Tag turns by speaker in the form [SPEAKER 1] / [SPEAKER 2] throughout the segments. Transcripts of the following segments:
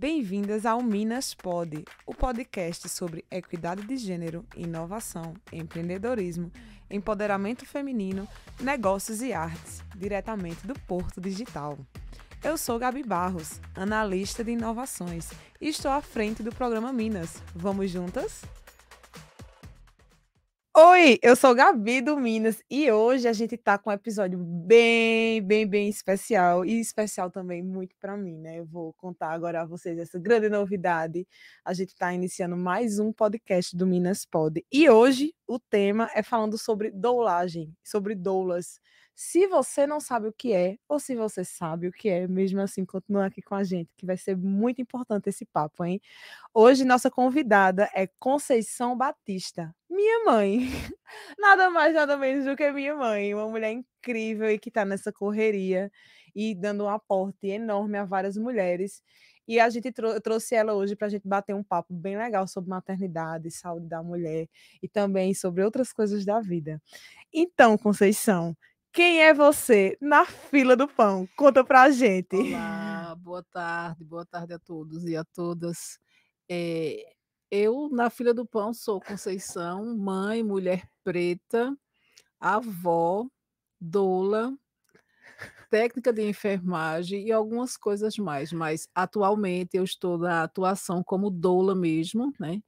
[SPEAKER 1] Bem-vindas ao Minas Pod, o podcast sobre equidade de gênero, inovação, empreendedorismo, empoderamento feminino, negócios e artes, diretamente do Porto Digital. Eu sou Gabi Barros, analista de inovações, e estou à frente do programa Minas. Vamos juntas? Oi, eu sou Gabi do Minas e hoje a gente tá com um episódio bem, bem, bem especial e especial também muito para mim, né? Eu vou contar agora a vocês essa grande novidade. A gente está iniciando mais um podcast do Minas Pod e hoje o tema é falando sobre doulagem, sobre doulas. Se você não sabe o que é, ou se você sabe o que é, mesmo assim, continua aqui com a gente, que vai ser muito importante esse papo, hein? Hoje, nossa convidada é Conceição Batista, minha mãe. Nada mais, nada menos do que minha mãe, uma mulher incrível e que está nessa correria e dando um aporte enorme a várias mulheres. E a gente trou trouxe ela hoje para a gente bater um papo bem legal sobre maternidade, saúde da mulher e também sobre outras coisas da vida. Então, Conceição, quem é você na fila do pão? Conta pra gente.
[SPEAKER 2] Olá, boa tarde, boa tarde a todos e a todas. É, eu, na fila do pão, sou Conceição, mãe, mulher preta, avó, doula, técnica de enfermagem e algumas coisas mais, mas atualmente eu estou na atuação como doula mesmo, né?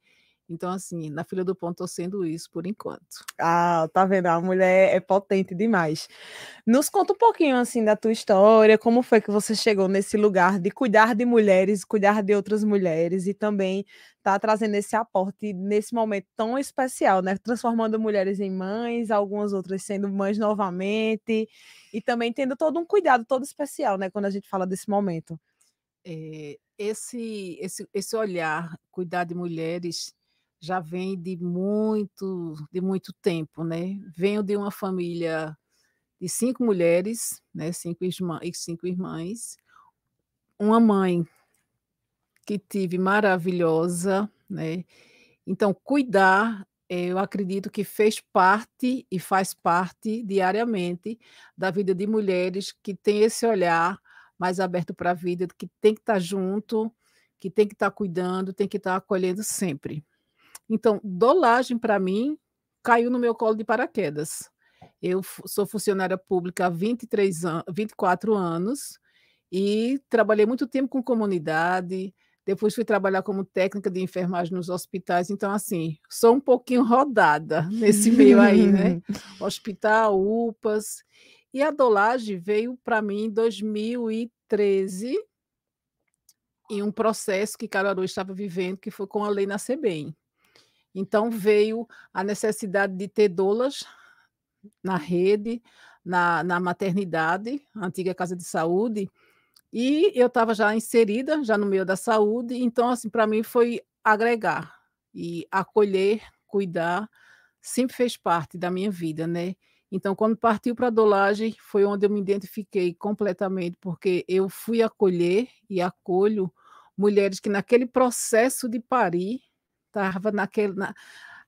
[SPEAKER 2] Então, assim, na fila do pão estou sendo isso por enquanto.
[SPEAKER 1] Ah, tá vendo? A mulher é potente demais. Nos conta um pouquinho, assim, da tua história, como foi que você chegou nesse lugar de cuidar de mulheres, cuidar de outras mulheres e também tá trazendo esse aporte nesse momento tão especial, né? Transformando mulheres em mães, algumas outras sendo mães novamente e também tendo todo um cuidado todo especial, né? Quando a gente fala desse momento.
[SPEAKER 2] É, esse, esse, esse olhar, cuidar de mulheres já vem de muito, de muito tempo, né? Venho de uma família de cinco mulheres, né? Cinco irmãs, cinco irmãs, uma mãe que tive maravilhosa, né? Então, cuidar, eu acredito que fez parte e faz parte diariamente da vida de mulheres que tem esse olhar mais aberto para a vida, que tem que estar junto, que tem que estar cuidando, tem que estar acolhendo sempre. Então, dolagem para mim caiu no meu colo de paraquedas. Eu sou funcionária pública há 23 an 24 anos e trabalhei muito tempo com comunidade, depois fui trabalhar como técnica de enfermagem nos hospitais, então assim, sou um pouquinho rodada nesse meio aí, né? Hospital, UPAs. E a dolagem veio para mim em 2013, em um processo que Caruaru estava vivendo, que foi com a lei Nascer Bem. Então veio a necessidade de ter doulas na rede, na, na maternidade, antiga casa de saúde, e eu estava já inserida, já no meio da saúde, então assim, para mim foi agregar e acolher, cuidar, sempre fez parte da minha vida, né? Então, quando partiu para a dolagem, foi onde eu me identifiquei completamente, porque eu fui acolher e acolho mulheres que naquele processo de parir, estava naquele, na,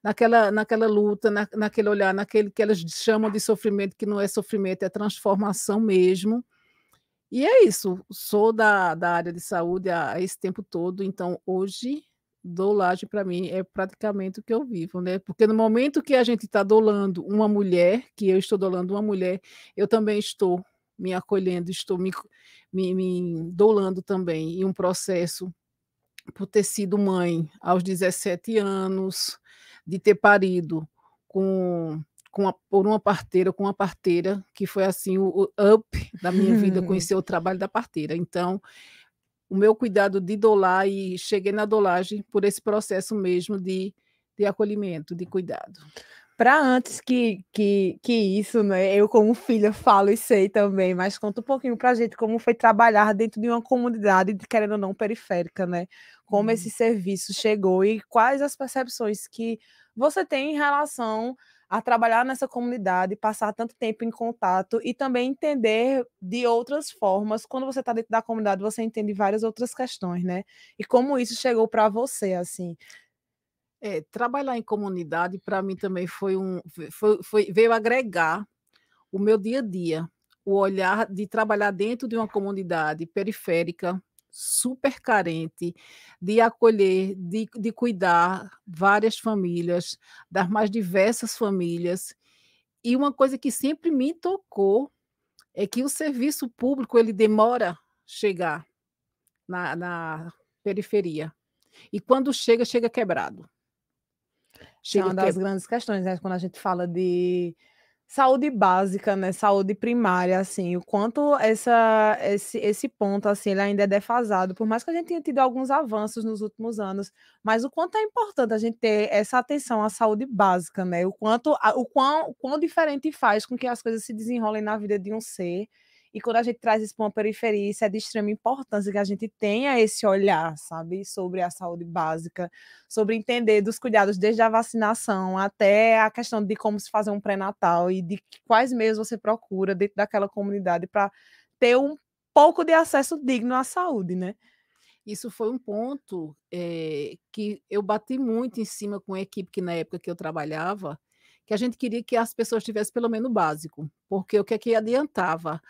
[SPEAKER 2] naquela, naquela luta, na, naquele olhar, naquele que elas chamam de sofrimento, que não é sofrimento, é transformação mesmo. E é isso, sou da, da área de saúde há, há esse tempo todo, então hoje dolagem para mim é praticamente o que eu vivo, né? Porque no momento que a gente está dolando uma mulher, que eu estou dolando uma mulher, eu também estou me acolhendo, estou me, me, me dolando também em um processo por ter sido mãe aos 17 anos, de ter parido com, com a, por uma parteira, com uma parteira, que foi assim o, o up da minha vida, conhecer o trabalho da parteira. Então, o meu cuidado de dolar e cheguei na dolagem por esse processo mesmo de, de acolhimento, de cuidado
[SPEAKER 1] para antes que, que, que isso, né? Eu, como filha, falo e sei também, mas conta um pouquinho para a gente como foi trabalhar dentro de uma comunidade, querendo ou não, periférica, né? Como hum. esse serviço chegou e quais as percepções que você tem em relação a trabalhar nessa comunidade, passar tanto tempo em contato e também entender de outras formas. Quando você está dentro da comunidade, você entende várias outras questões, né? E como isso chegou para você, assim.
[SPEAKER 2] É, trabalhar em comunidade para mim também foi um foi, foi, veio agregar o meu dia a dia, o olhar de trabalhar dentro de uma comunidade periférica, super carente de acolher, de, de cuidar várias famílias, das mais diversas famílias. E uma coisa que sempre me tocou é que o serviço público ele demora chegar na, na periferia. E quando chega, chega quebrado.
[SPEAKER 1] É uma das grandes questões, né? Quando a gente fala de saúde básica, né, saúde primária, assim, o quanto essa, esse, esse ponto, assim, ele ainda é defasado, por mais que a gente tenha tido alguns avanços nos últimos anos, mas o quanto é importante a gente ter essa atenção à saúde básica, né, o quanto, o quão, o quão diferente faz com que as coisas se desenrolem na vida de um ser, e quando a gente traz isso para uma periferia, isso é de extrema importância que a gente tenha esse olhar, sabe, sobre a saúde básica, sobre entender dos cuidados desde a vacinação até a questão de como se fazer um pré-natal e de quais meios você procura dentro daquela comunidade para ter um pouco de acesso digno à saúde, né?
[SPEAKER 2] Isso foi um ponto é, que eu bati muito em cima com a equipe que na época que eu trabalhava, que a gente queria que as pessoas tivessem pelo menos o básico, porque o que é que adiantava?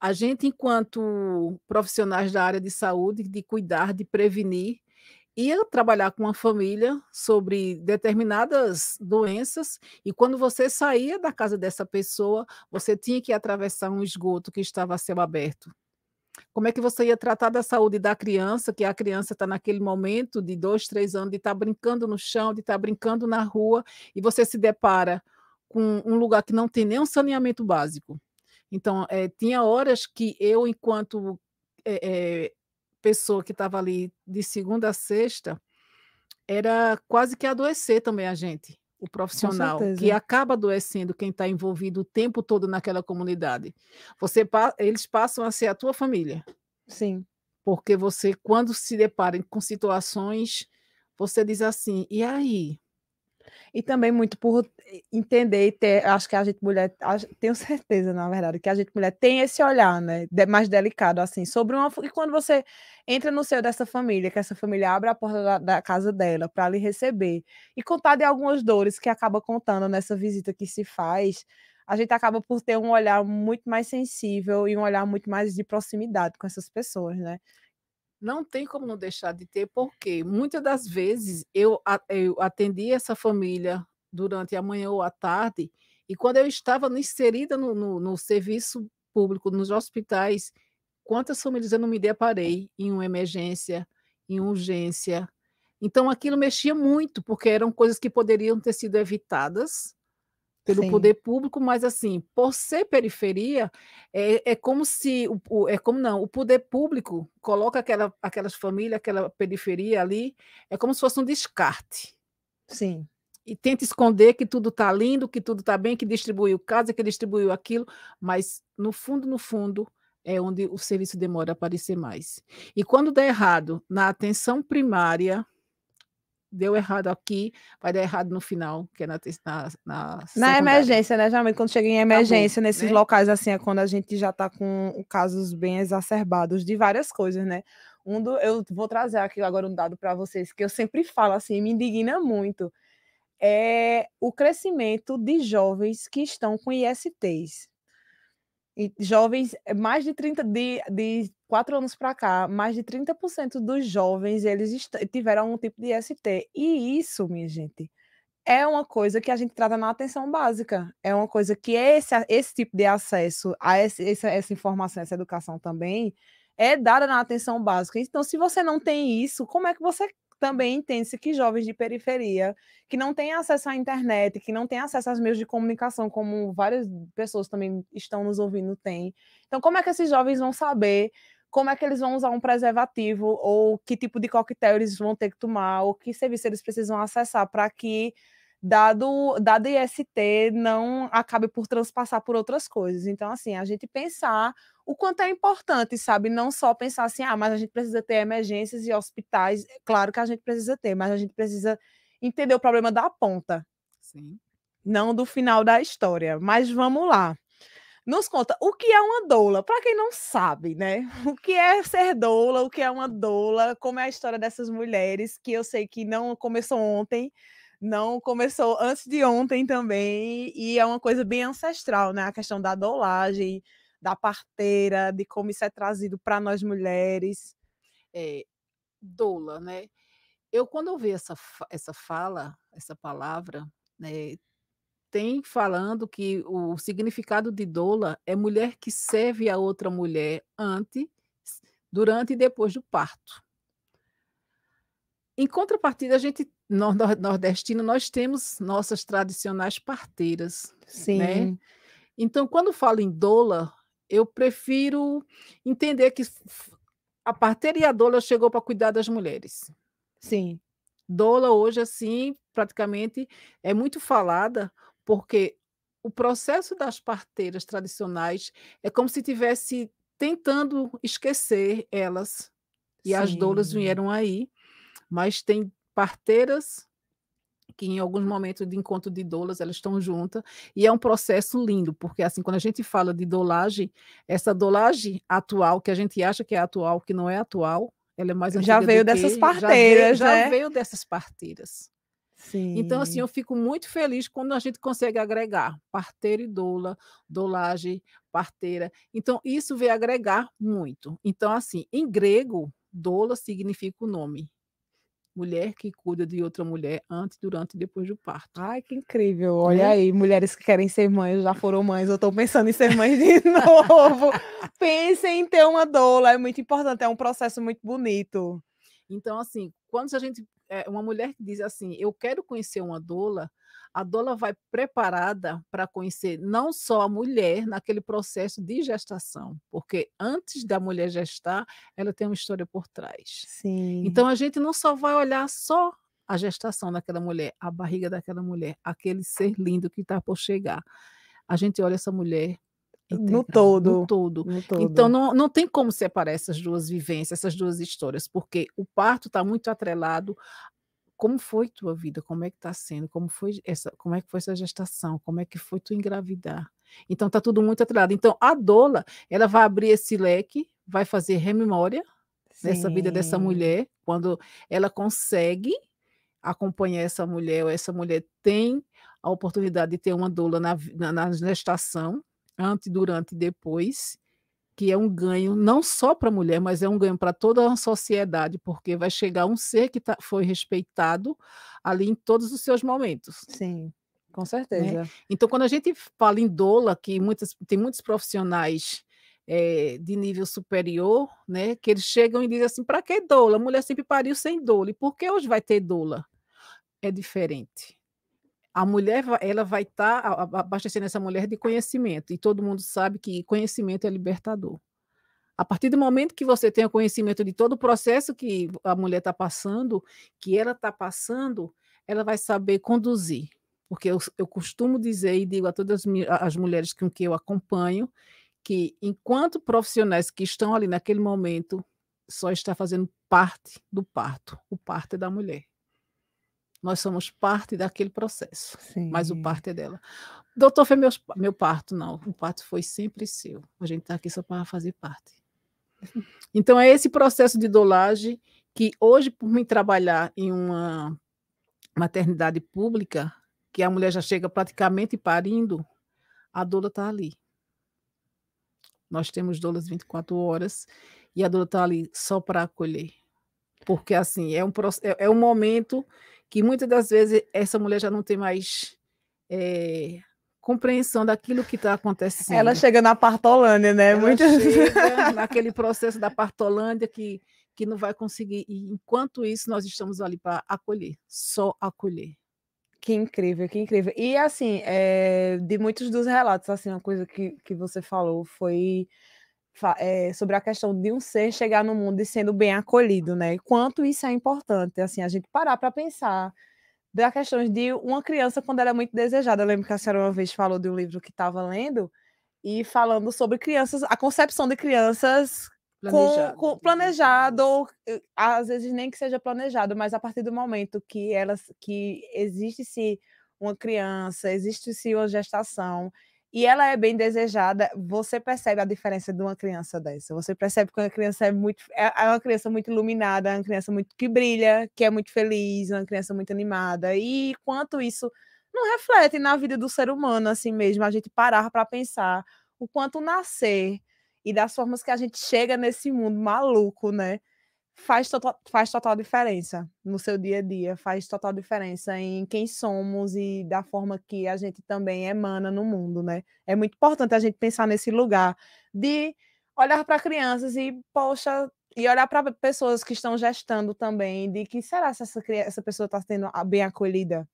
[SPEAKER 2] A gente, enquanto profissionais da área de saúde, de cuidar, de prevenir, ia trabalhar com uma família sobre determinadas doenças e quando você saía da casa dessa pessoa, você tinha que atravessar um esgoto que estava a céu aberto. Como é que você ia tratar da saúde da criança, que a criança está naquele momento de dois, três anos, de estar tá brincando no chão, de estar tá brincando na rua, e você se depara com um lugar que não tem nenhum saneamento básico então, é, tinha horas que eu, enquanto é, pessoa que estava ali de segunda a sexta, era quase que adoecer também a gente, o profissional, que acaba adoecendo quem está envolvido o tempo todo naquela comunidade. Você, eles passam a ser a tua família.
[SPEAKER 1] Sim.
[SPEAKER 2] Porque você, quando se depara com situações, você diz assim, e aí?
[SPEAKER 1] E também muito por entender e ter, acho que a gente mulher, tenho certeza, na verdade, que a gente mulher tem esse olhar, né, mais delicado, assim, sobre uma, e quando você entra no seio dessa família, que essa família abre a porta da, da casa dela para lhe receber, e contar de algumas dores que acaba contando nessa visita que se faz, a gente acaba por ter um olhar muito mais sensível e um olhar muito mais de proximidade com essas pessoas, né?
[SPEAKER 2] Não tem como não deixar de ter, porque muitas das vezes eu, atendi essa família durante a manhã ou a tarde, e quando eu estava inserida no, no, no serviço público, nos hospitais, quantas famílias eu não me deparei em uma emergência, em urgência. Então aquilo mexia muito, porque eram coisas que poderiam ter sido evitadas pelo Sim. poder público, mas assim, por ser periferia, é, é como se o, é como não, o poder público coloca aquela, aquelas famílias, aquela periferia ali, é como se fosse um descarte.
[SPEAKER 1] Sim.
[SPEAKER 2] E tenta esconder que tudo está lindo, que tudo está bem, que distribuiu casa, que distribuiu aquilo, mas no fundo, no fundo, é onde o serviço demora a aparecer mais. E quando dá errado na atenção primária, deu errado aqui, vai dar errado no final, que é na na,
[SPEAKER 1] na, na emergência, né? Geralmente quando chega em emergência, nesses né? locais assim, é quando a gente já está com casos bem exacerbados de várias coisas, né? Um do, eu vou trazer aqui agora um dado para vocês que eu sempre falo assim, me indigna muito. É o crescimento de jovens que estão com ISTs. E jovens, mais de 30 de, de quatro anos para cá, mais de 30% dos jovens eles tiveram um tipo de ST. E isso, minha gente, é uma coisa que a gente trata na atenção básica. É uma coisa que esse, esse tipo de acesso a esse, essa, essa informação, essa educação também, é dada na atenção básica. Então, se você não tem isso, como é que você também entende-se que jovens de periferia, que não têm acesso à internet, que não têm acesso aos meios de comunicação, como várias pessoas também estão nos ouvindo têm. Então, como é que esses jovens vão saber como é que eles vão usar um preservativo, ou que tipo de coquetel eles vão ter que tomar, ou que serviço eles precisam acessar para que dado dado IST não acabe por transpassar por outras coisas. Então, assim, a gente pensar o quanto é importante, sabe? Não só pensar assim, ah, mas a gente precisa ter emergências e hospitais. Claro que a gente precisa ter, mas a gente precisa entender o problema da ponta.
[SPEAKER 2] Sim.
[SPEAKER 1] Não do final da história. Mas vamos lá. Nos conta o que é uma doula, para quem não sabe, né? O que é ser doula, o que é uma doula, como é a história dessas mulheres, que eu sei que não começou ontem, não começou antes de ontem também, e é uma coisa bem ancestral, né? A questão da doulagem, da parteira, de como isso é trazido para nós mulheres.
[SPEAKER 2] é, doula, né? Eu quando ouvi essa essa fala, essa palavra, né, tem falando que o significado de doula é mulher que serve a outra mulher antes, durante e depois do parto. Em contrapartida, a gente, nordestino, nós temos nossas tradicionais parteiras, né?
[SPEAKER 1] Sim.
[SPEAKER 2] né? Então, quando falo em doula, eu prefiro entender que a parteira e a doula chegou para cuidar das mulheres.
[SPEAKER 1] Sim.
[SPEAKER 2] Doula hoje, assim, praticamente é muito falada, porque o processo das parteiras tradicionais é como se tivesse tentando esquecer elas. E as doulas
[SPEAKER 1] Sim.
[SPEAKER 2] vieram aí, mas tem parteiras que em alguns momentos de encontro de doulas elas estão juntas e é um processo lindo, porque assim, quando a gente fala de dolagem, essa dolagem atual, que a gente acha que é atual, que não é atual, ela é mais
[SPEAKER 1] Já veio dessas
[SPEAKER 2] que, já veio,
[SPEAKER 1] parteiras,
[SPEAKER 2] já
[SPEAKER 1] né?
[SPEAKER 2] veio dessas parteiras. Então, assim,
[SPEAKER 1] Sim.
[SPEAKER 2] eu fico muito feliz quando a gente consegue agregar parteira e doula, dolagem, parteira. Então, isso veio agregar muito. Então, assim, em grego, doula significa o nome. Mulher que cuida de outra mulher antes, durante e depois do parto.
[SPEAKER 1] Ai, que incrível. Olha
[SPEAKER 2] Né?
[SPEAKER 1] aí, mulheres que querem ser mães, já foram mães, ou estão pensando em ser mães de novo. Pensem em ter uma doula, é muito importante, é um processo muito bonito.
[SPEAKER 2] Então, assim, quando a gente. É, uma mulher que diz assim, eu quero conhecer uma doula, a doula vai preparada para conhecer não só a mulher naquele processo de gestação, porque antes da mulher gestar, ela tem uma história por trás.
[SPEAKER 1] Sim.
[SPEAKER 2] Então a gente não só vai olhar só a gestação daquela mulher, a barriga daquela mulher, aquele ser lindo que está por chegar. A gente olha essa mulher
[SPEAKER 1] no todo.
[SPEAKER 2] no todo.
[SPEAKER 1] No todo.
[SPEAKER 2] Então não, não tem como separar essas duas vivências, essas duas histórias, porque o parto está muito atrelado. Como foi tua vida? Como é que está sendo? Como foi essa? Como é que foi essa gestação? Como é que foi tu engravidar? Então está tudo muito atrelado. Então a doula ela vai abrir esse leque, vai fazer rememória nessa vida dessa mulher, quando ela consegue acompanhar essa mulher, ou essa mulher tem a oportunidade de ter uma doula na, na, na gestação, antes, durante e depois, que é um ganho não só para a mulher, mas é um ganho para toda a sociedade, porque vai chegar um ser que tá, foi respeitado ali em todos os seus momentos.
[SPEAKER 1] Sim, com certeza.
[SPEAKER 2] Então, quando a gente fala em doula, que muitas, tem muitos profissionais eh, de nível superior, né, que eles chegam e dizem assim, para que doula? A mulher sempre pariu sem doula. E por que hoje vai ter doula? É diferente. A mulher, ela vai estar abastecendo essa mulher de conhecimento. E todo mundo sabe que conhecimento é libertador. A partir do momento que você tenha conhecimento de todo o processo que a mulher está passando, que ela está passando, ela vai saber conduzir. Porque eu, eu costumo dizer e digo a todas as mulheres com que eu acompanho, que enquanto profissionais que estão ali naquele momento, só está fazendo parte do parto. O parto é da mulher. Nós somos parte daquele processo, mas o
[SPEAKER 1] Sim.
[SPEAKER 2] parto é dela. Doutor, foi meu, meu parto, não. O parto foi sempre seu. A gente está aqui só para fazer parte. Então, é esse processo de dolagem que hoje, por mim trabalhar em uma maternidade pública, que a mulher já chega praticamente parindo, a doula está ali. Nós temos doulas 24 horas e a doula está ali só para acolher. Porque, assim, é um, é, é um momento que muitas das vezes essa mulher já não tem mais eh, compreensão daquilo que está acontecendo.
[SPEAKER 1] Ela chega na Partolândia, né?
[SPEAKER 2] Ela
[SPEAKER 1] Muitas
[SPEAKER 2] chega naquele processo da partolândia que, que não vai conseguir. E enquanto isso, nós estamos ali para acolher, só acolher.
[SPEAKER 1] Que incrível, que incrível. E assim, eh, de muitos dos relatos, assim, uma coisa que, que você falou foi eh, sobre a questão de um ser chegar no mundo e sendo bem acolhido, né? E quanto isso é importante, assim, a gente parar para pensar da questão de uma criança quando ela é muito desejada. Eu lembro que a senhora uma vez falou de um livro que estava lendo e falando sobre crianças, a concepção de crianças com,
[SPEAKER 2] Planejado.
[SPEAKER 1] com- planejado, ou eh, às vezes nem que seja planejado, mas a partir do momento que elas que existe-se uma criança, existe-se uma gestação e ela é bem desejada, você percebe a diferença de uma criança dessa. Você percebe que uma criança é muito é é uma criança muito iluminada, uma criança muito que brilha, que é muito feliz, uma criança muito animada. E quanto isso não reflete na vida do ser humano assim mesmo, a gente parar para pensar o quanto nascer e das formas que a gente chega nesse mundo maluco, né? Faz total, faz total diferença no seu dia a dia, faz total diferença em quem somos e da forma que a gente também emana no mundo, né? É muito importante a gente pensar nesse lugar de olhar para crianças e, poxa, e olhar para pessoas que estão gestando também, de que será se essa, essa pessoa está sendo bem acolhida?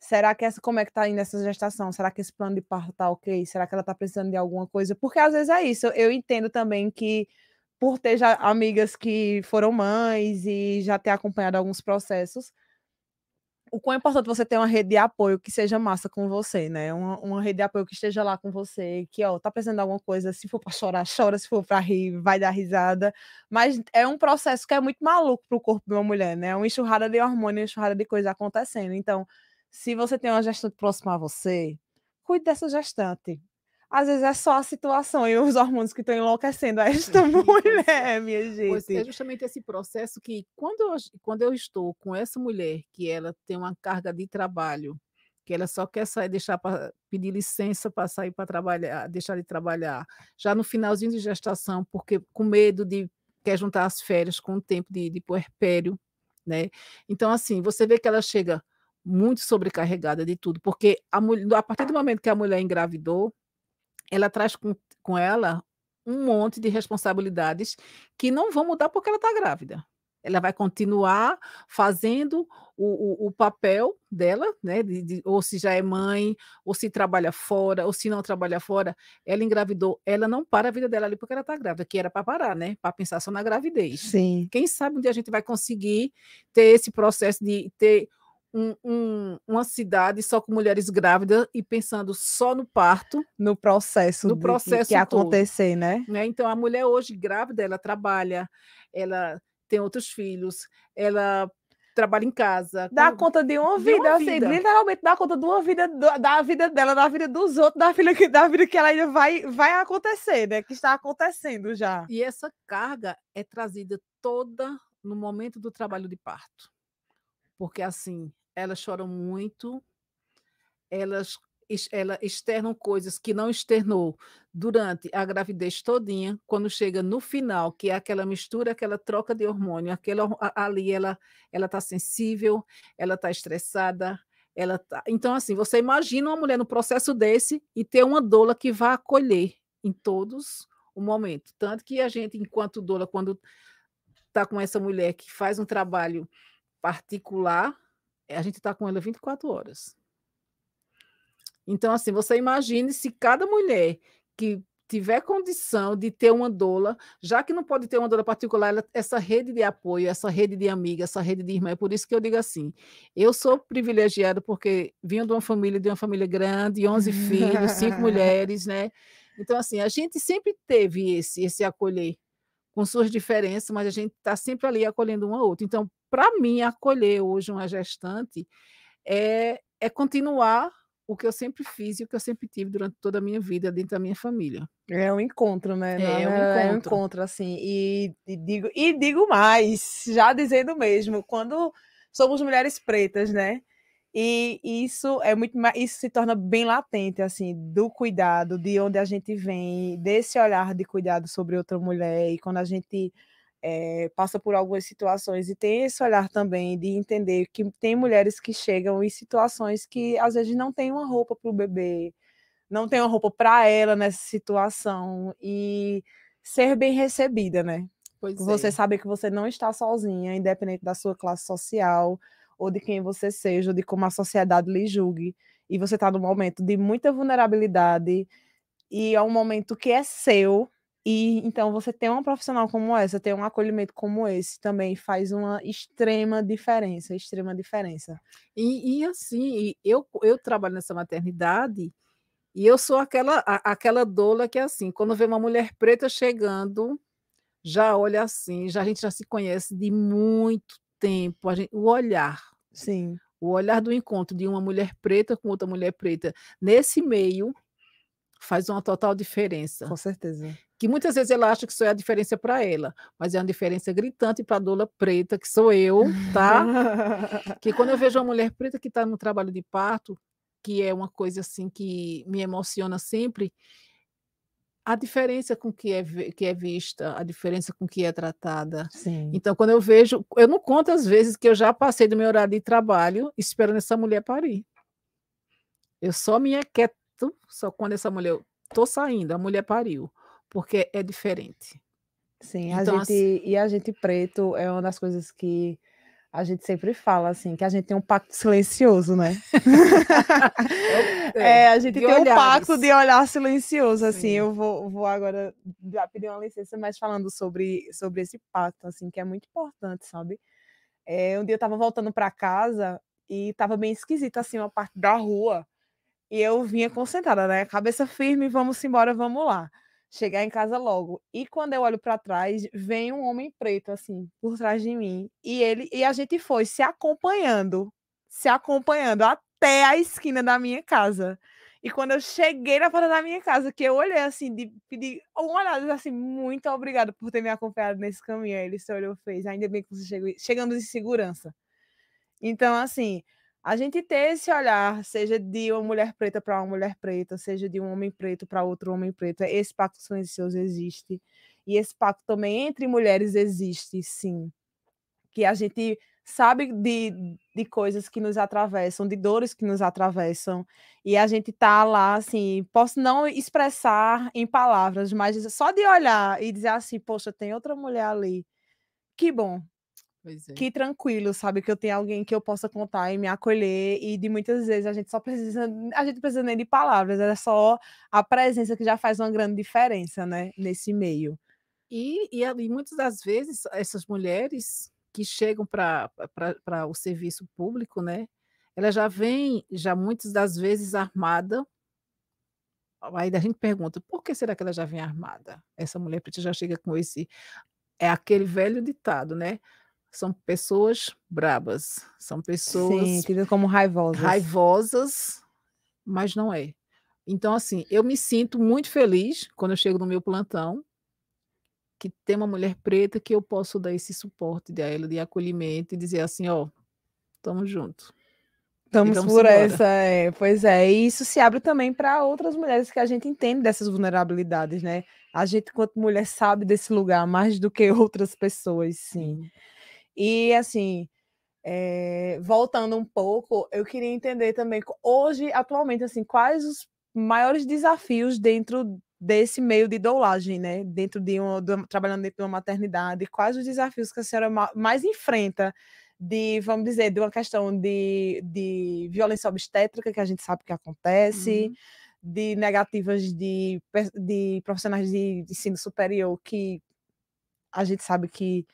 [SPEAKER 1] Será que essa, como é que está indo essa gestação? Será que esse plano de parto está ok? Será que ela está precisando de alguma coisa? Porque às vezes é isso. Eu entendo também que por ter já amigas que foram mães e já ter acompanhado alguns processos, o quão é importante você ter uma rede de apoio que seja massa com você, né? Uma, uma rede de apoio que esteja lá com você, que, ó, tá precisando de alguma coisa, se for para chorar, chora, se for para rir, vai dar risada. Mas é um processo que é muito maluco pro corpo de uma mulher, né? É uma enxurrada de hormônio, uma enxurrada de coisa acontecendo. Então, se você tem uma gestante próxima a você, cuide dessa gestante às vezes é só a situação e os hormônios que estão enlouquecendo esta mulher, minha gente. Pois
[SPEAKER 2] é justamente esse processo que, quando eu, quando eu estou com essa mulher, que ela tem uma carga de trabalho, que ela só quer sair, deixar para pedir licença para sair para trabalhar, deixar de trabalhar, já no finalzinho de gestação, porque com medo de quer juntar as férias com o tempo de, de puerpério, né? Então, assim, você vê que ela chega muito sobrecarregada de tudo, porque a, a partir do momento que a mulher engravidou, ela traz com, com ela um monte de responsabilidades que não vão mudar porque ela está grávida. Ela vai continuar fazendo o, o, o papel dela, né? De, de, ou se já é mãe, ou se trabalha fora, ou se não trabalha fora. Ela engravidou, ela não para a vida dela ali porque ela está grávida, que era para parar, né? Para pensar só na gravidez.
[SPEAKER 1] Sim.
[SPEAKER 2] Quem sabe onde a gente vai conseguir ter esse processo de ter um, um, uma cidade só com mulheres grávidas e pensando só no parto.
[SPEAKER 1] No processo,
[SPEAKER 2] no processo
[SPEAKER 1] que, que acontecer, né?
[SPEAKER 2] né? Então, a mulher hoje grávida, ela trabalha, ela tem outros filhos, ela trabalha em casa.
[SPEAKER 1] Dá conta de uma de vida, uma assim, vida. literalmente dá conta de uma vida, da vida dela, da vida dos outros, da vida, que, da vida que ela ainda vai, vai acontecer, né? Que está acontecendo já.
[SPEAKER 2] E essa carga é trazida toda no momento do trabalho de parto. Porque assim, elas choram muito, elas ela externam coisas que não externou durante a gravidez todinha, quando chega no final, que é aquela mistura, aquela troca de hormônio, aquela ali ela ela está sensível, ela está estressada, ela tá... Então assim, você imagina uma mulher no processo desse e ter uma doula que vai acolher em todos o momento, tanto que a gente enquanto doula quando está com essa mulher que faz um trabalho particular a gente está com ela 24 horas. Então, assim, você imagine se cada mulher que tiver condição de ter uma doula, já que não pode ter uma doula particular, ela, essa rede de apoio, essa rede de amiga, essa rede de irmã, é por isso que eu digo assim, eu sou privilegiada porque vim de uma família, de uma família grande, 11 filhos, cinco mulheres, né? Então, assim, a gente sempre teve esse, esse acolher, com suas diferenças, mas a gente está sempre ali acolhendo um ao outro. Então, para mim, acolher hoje uma gestante é, é continuar o que eu sempre fiz e o que eu sempre tive durante toda a minha vida dentro da minha família.
[SPEAKER 1] É um encontro, né?
[SPEAKER 2] É, é, um, encontro.
[SPEAKER 1] é um encontro, assim. E, e, digo, e digo mais, já dizendo mesmo, quando somos mulheres pretas, né? E isso é muito isso se torna bem latente assim do cuidado, de onde a gente vem, desse olhar de cuidado sobre outra mulher e quando a gente é, passa por algumas situações e tem esse olhar também de entender que tem mulheres que chegam em situações que às vezes não tem uma roupa para o bebê, não tem uma roupa para ela nessa situação e ser bem recebida, né? Pois você é. saber que você não está sozinha, independente da sua classe social, ou de quem você seja, ou de como a sociedade lhe julgue. E você está num momento de muita vulnerabilidade, e é um momento que é seu, e então você ter uma profissional como essa, ter um acolhimento como esse, também faz uma extrema diferença, extrema diferença.
[SPEAKER 2] E, e assim, eu, eu trabalho nessa maternidade, e eu sou aquela, a, aquela doula que é assim, quando vê uma mulher preta chegando, já olha assim, já a gente já se conhece de muito tempo, gente, o olhar.
[SPEAKER 1] Sim.
[SPEAKER 2] O olhar do encontro de uma mulher preta com outra mulher preta nesse meio faz uma total diferença.
[SPEAKER 1] Com certeza.
[SPEAKER 2] Que muitas vezes ela acha que isso é a diferença para ela, mas é uma diferença gritante para a doula preta, que sou eu, tá? que quando eu vejo uma mulher preta que está no trabalho de parto, que é uma coisa assim que me emociona sempre, a diferença com que é, que é vista, a diferença com que é tratada.
[SPEAKER 1] Sim.
[SPEAKER 2] Então, quando eu vejo, eu não conto as vezes que eu já passei do meu horário de trabalho esperando essa mulher parir. Eu só me aquieto só quando essa mulher, eu tô saindo, a mulher pariu, porque é diferente.
[SPEAKER 1] Sim, a então, gente, assim, e a gente preto é uma das coisas que a gente sempre fala assim, que a gente tem um pacto silencioso, né? é, é, a gente tem olhares. um pacto de olhar silencioso, assim. Sim. Eu vou, vou agora pedir uma licença, mas falando sobre, sobre esse pacto, assim, que é muito importante, sabe? É, um dia eu tava voltando para casa e tava bem esquisito, assim, uma parte da rua. E eu vinha concentrada, né? Cabeça firme, vamos embora, vamos lá chegar em casa logo. E quando eu olho para trás, vem um homem preto assim, por trás de mim, e ele e a gente foi se acompanhando, se acompanhando até a esquina da minha casa. E quando eu cheguei na porta da minha casa, que eu olhei assim, de pedir uma olhada assim, muito obrigado por ter me acompanhado nesse caminho. Aí ele se olhou fez, ainda bem que você chegou, chegamos em segurança. Então, assim, a gente ter esse olhar, seja de uma mulher preta para uma mulher preta, seja de um homem preto para outro homem preto, esse pacto silencioso existe. E esse pacto também entre mulheres existe, sim. Que a gente sabe de, de coisas que nos atravessam, de dores que nos atravessam, e a gente tá lá, assim, posso não expressar em palavras, mas só de olhar e dizer assim, poxa, tem outra mulher ali. Que bom,
[SPEAKER 2] é.
[SPEAKER 1] Que tranquilo, sabe? Que eu tenho alguém que eu possa contar e me acolher. E de muitas vezes a gente só precisa. A gente precisa nem de palavras, é só a presença que já faz uma grande diferença, né? Nesse meio.
[SPEAKER 2] E, e, e muitas das vezes essas mulheres que chegam para o serviço público, né? Ela já vem, já muitas das vezes armada. Aí a gente pergunta, por que será que ela já vem armada? Essa mulher já chega com esse. É aquele velho ditado, né? São pessoas brabas, são pessoas
[SPEAKER 1] Sim, tidas como raivosas.
[SPEAKER 2] raivosas, mas não é. Então, assim, eu me sinto muito feliz quando eu chego no meu plantão, que tem uma mulher preta que eu posso dar esse suporte de ela, de acolhimento e dizer assim, ó, tamo junto.
[SPEAKER 1] Estamos por embora. essa, é, pois é. E isso se abre também para outras mulheres que a gente entende dessas vulnerabilidades, né? A gente, quanto mulher, sabe desse lugar mais do que outras pessoas, sim. E assim, é, voltando um pouco, eu queria entender também, hoje, atualmente, assim, quais os maiores desafios dentro desse meio de doulagem, né? Dentro de um, trabalhando dentro de uma maternidade, quais os desafios que a senhora mais enfrenta de, vamos dizer, de uma questão de, de violência obstétrica, que a gente sabe que acontece, uhum. de negativas de, de profissionais de, de ensino superior que a gente sabe que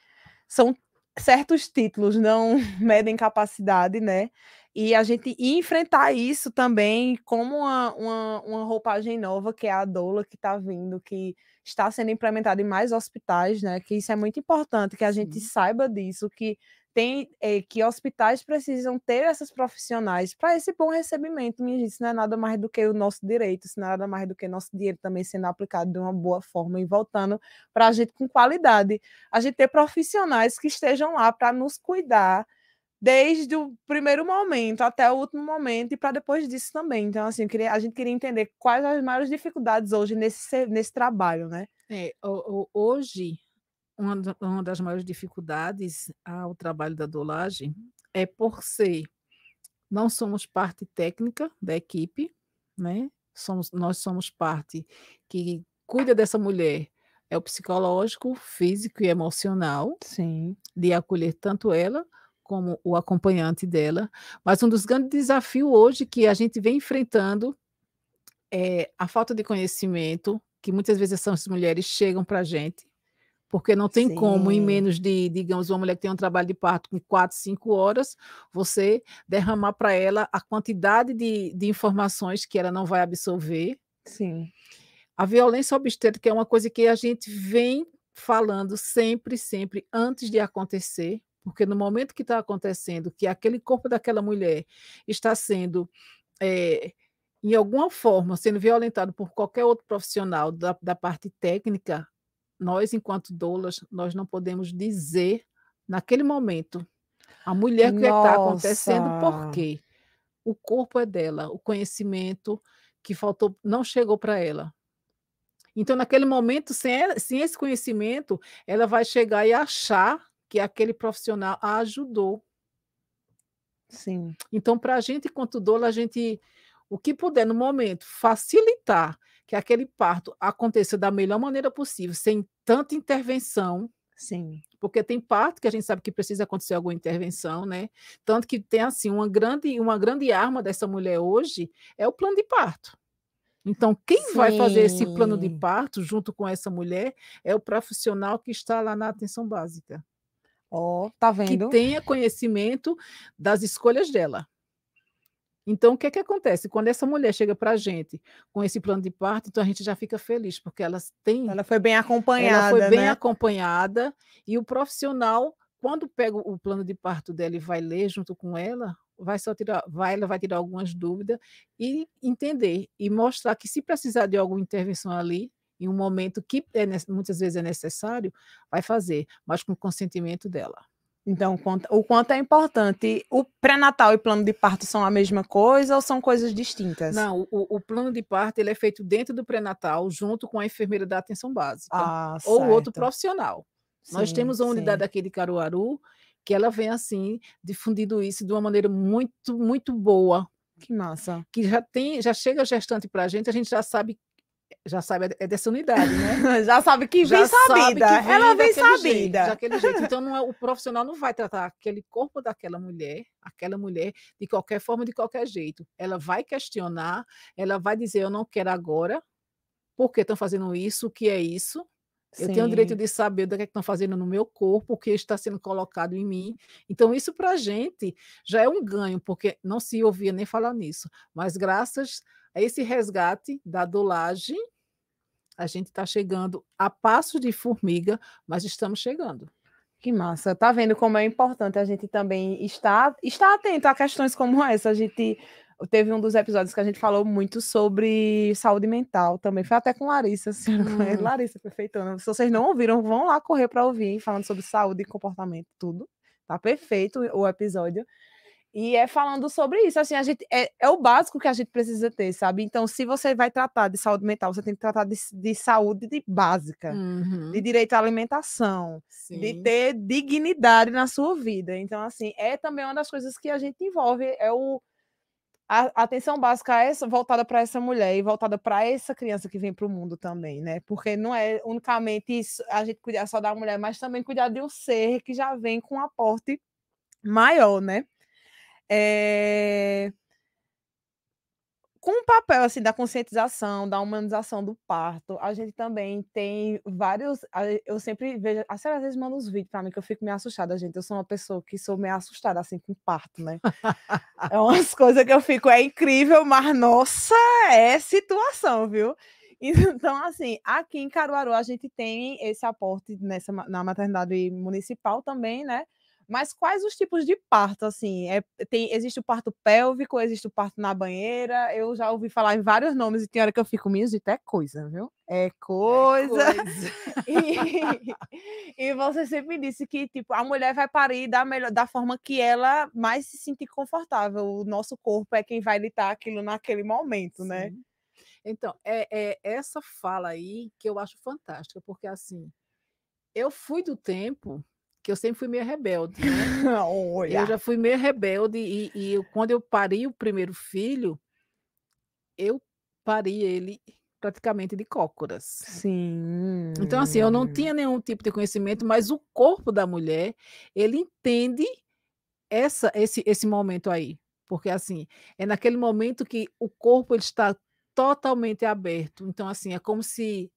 [SPEAKER 1] são certos títulos não medem capacidade, né? E a gente enfrentar isso também como uma, uma, uma roupagem nova, que é a doula que está vindo, que está sendo implementada em mais hospitais, né? Que isso é muito importante, que a gente saiba disso, que tem é, que hospitais precisam ter essas profissionais para esse bom recebimento, minha gente. Isso não é nada mais do que o nosso direito, isso não é nada mais do que nosso dinheiro também sendo aplicado de uma boa forma e voltando para a gente com qualidade. A gente ter profissionais que estejam lá para nos cuidar desde o primeiro momento até o último momento e para depois disso também. Então, assim, queria, a gente queria entender quais as maiores dificuldades hoje nesse, nesse trabalho, né?
[SPEAKER 2] É, hoje uma, uma das maiores dificuldades ao trabalho da dolagem é por ser não somos parte técnica da equipe, né? Somos, nós somos parte que cuida dessa mulher é o psicológico, físico e emocional,
[SPEAKER 1] sim,
[SPEAKER 2] de acolher tanto ela como o acompanhante dela. Mas um dos grandes desafios hoje que a gente vem enfrentando é a falta de conhecimento, que muitas vezes essas mulheres chegam para a gente porque não tem Sim. como, em menos de, digamos, uma mulher que tem um trabalho de parto com quatro, cinco horas, você derramar para ela a quantidade de, de informações que ela não vai absorver.
[SPEAKER 1] Sim.
[SPEAKER 2] A violência obstétrica é uma coisa que a gente vem falando sempre, sempre antes de acontecer, porque no momento que está acontecendo, que aquele corpo daquela mulher está sendo, é, em alguma forma, sendo violentado por qualquer outro profissional da, da parte técnica, nós, enquanto doulas, nós não podemos dizer naquele momento a mulher que está acontecendo por quê? O corpo é dela, o conhecimento que faltou não chegou para ela. Então, naquele momento, sem, sem esse conhecimento, ela vai chegar e achar que aquele profissional a ajudou.
[SPEAKER 1] Sim.
[SPEAKER 2] Então, para a gente, quanto doula, a gente, o que puder no momento, facilitar que aquele parto aconteça da melhor maneira possível, sem tanta intervenção.
[SPEAKER 1] Sim.
[SPEAKER 2] Porque tem parto que a gente sabe que precisa acontecer alguma intervenção, né? Tanto que tem assim uma grande uma grande arma dessa mulher hoje é o plano de parto. Então, quem Sim. vai fazer esse plano de parto junto com essa mulher é o profissional que está lá na atenção básica.
[SPEAKER 1] Ó, oh, tá vendo?
[SPEAKER 2] Que tenha conhecimento das escolhas dela. Então, o que é que acontece? Quando essa mulher chega para a gente com esse plano de parto, então a gente já fica feliz, porque elas têm.
[SPEAKER 1] Ela foi bem acompanhada.
[SPEAKER 2] Ela foi bem
[SPEAKER 1] né?
[SPEAKER 2] acompanhada, e o profissional, quando pega o plano de parto dela e vai ler junto com ela, vai só tirar, vai, ela vai tirar algumas dúvidas e entender e mostrar que se precisar de alguma intervenção ali, em um momento que é, muitas vezes é necessário, vai fazer, mas com o consentimento dela.
[SPEAKER 1] Então, o quanto é importante. O pré-natal e plano de parto são a mesma coisa ou são coisas distintas?
[SPEAKER 2] Não, o, o plano de parto ele é feito dentro do pré-natal, junto com a enfermeira da atenção básica.
[SPEAKER 1] Ah,
[SPEAKER 2] ou
[SPEAKER 1] certo.
[SPEAKER 2] outro profissional.
[SPEAKER 1] Sim,
[SPEAKER 2] Nós temos uma unidade
[SPEAKER 1] sim.
[SPEAKER 2] aqui de Caruaru que ela vem assim, difundindo isso de uma maneira muito, muito boa.
[SPEAKER 1] Que massa.
[SPEAKER 2] Que já tem, já chega gestante para a gente, a gente já sabe já sabe, é dessa unidade, né?
[SPEAKER 1] Já sabe que vem
[SPEAKER 2] Já sabe
[SPEAKER 1] sabida.
[SPEAKER 2] que vem
[SPEAKER 1] Ela vem
[SPEAKER 2] daquele jeito,
[SPEAKER 1] sabida.
[SPEAKER 2] daquele jeito. Então, não é, o profissional não vai tratar aquele corpo daquela mulher, aquela mulher, de qualquer forma, de qualquer jeito. Ela vai questionar, ela vai dizer: Eu não quero agora, por que estão fazendo isso, o que é isso? Eu tenho o direito
[SPEAKER 1] Sim.
[SPEAKER 2] de saber o que é que estão fazendo no meu corpo, o que está sendo colocado em mim. Então, isso para a gente já é um ganho, porque não se ouvia nem falar nisso. Mas graças esse resgate da dolagem, a gente está chegando a passos de formiga, mas estamos chegando.
[SPEAKER 1] Que massa. Tá vendo como é importante a gente também estar, estar atento a questões como essa. A gente teve um dos episódios que a gente falou muito sobre saúde mental também. Foi até com Larissa. conheço.
[SPEAKER 2] Hum.
[SPEAKER 1] Larissa, perfeitona. Se vocês não ouviram, vão lá correr para ouvir, falando sobre saúde e comportamento, tudo. Tá perfeito o episódio. E é falando sobre isso, assim, a gente é, é o básico que a gente precisa ter, sabe? Então, se você vai tratar de saúde mental, você tem que tratar de, de saúde de básica, de
[SPEAKER 2] Uhum,
[SPEAKER 1] direito à alimentação, de
[SPEAKER 2] sim.
[SPEAKER 1] ter dignidade na sua vida. Então, assim, é também uma das coisas que a gente envolve, é o a atenção básica é voltada para essa mulher e voltada para essa criança que vem para o mundo também, né? Porque não é unicamente isso, a gente cuidar só da mulher, mas também cuidar de um ser que já vem com um aporte maior, né? Eh, com o papel assim da conscientização, da humanização do parto, a gente também tem vários. Eu sempre vejo, a senhora às vezes manda uns vídeos para mim que eu fico meio assustada, gente. Eu sou uma pessoa que sou meio assustada assim com parto, né? É umas coisas que eu fico, é incrível, mas nossa, é situação, viu? Então, assim, aqui em Caruaru a gente tem esse aporte nessa, na maternidade municipal também, né? Mas quais os tipos de parto, assim? É, tem, existe o parto pélvico, existe o parto na banheira. Eu já ouvi falar em vários nomes e tem hora que eu fico, minha gente, é coisa, viu? É
[SPEAKER 2] É
[SPEAKER 1] coisa.
[SPEAKER 2] coisa.
[SPEAKER 1] E, e você sempre disse que tipo, a mulher vai parir da, melhor, da forma que ela mais se sentir confortável. O nosso corpo é quem vai ditar aquilo naquele momento, né?
[SPEAKER 2] Sim. Então, é, é essa fala aí que eu acho fantástica, porque assim, eu fui do tempo que eu sempre fui meio rebelde, né? Eu já fui meio rebelde e, e eu- quando eu pari o primeiro filho, eu pari ele praticamente de cócoras.
[SPEAKER 1] Sim.
[SPEAKER 2] Então, assim, eu não tinha nenhum tipo de conhecimento, mas o corpo da mulher, ele entende essa, esse, esse momento aí. Porque, assim, é naquele momento que o corpo ele está totalmente aberto. Então, assim, é como se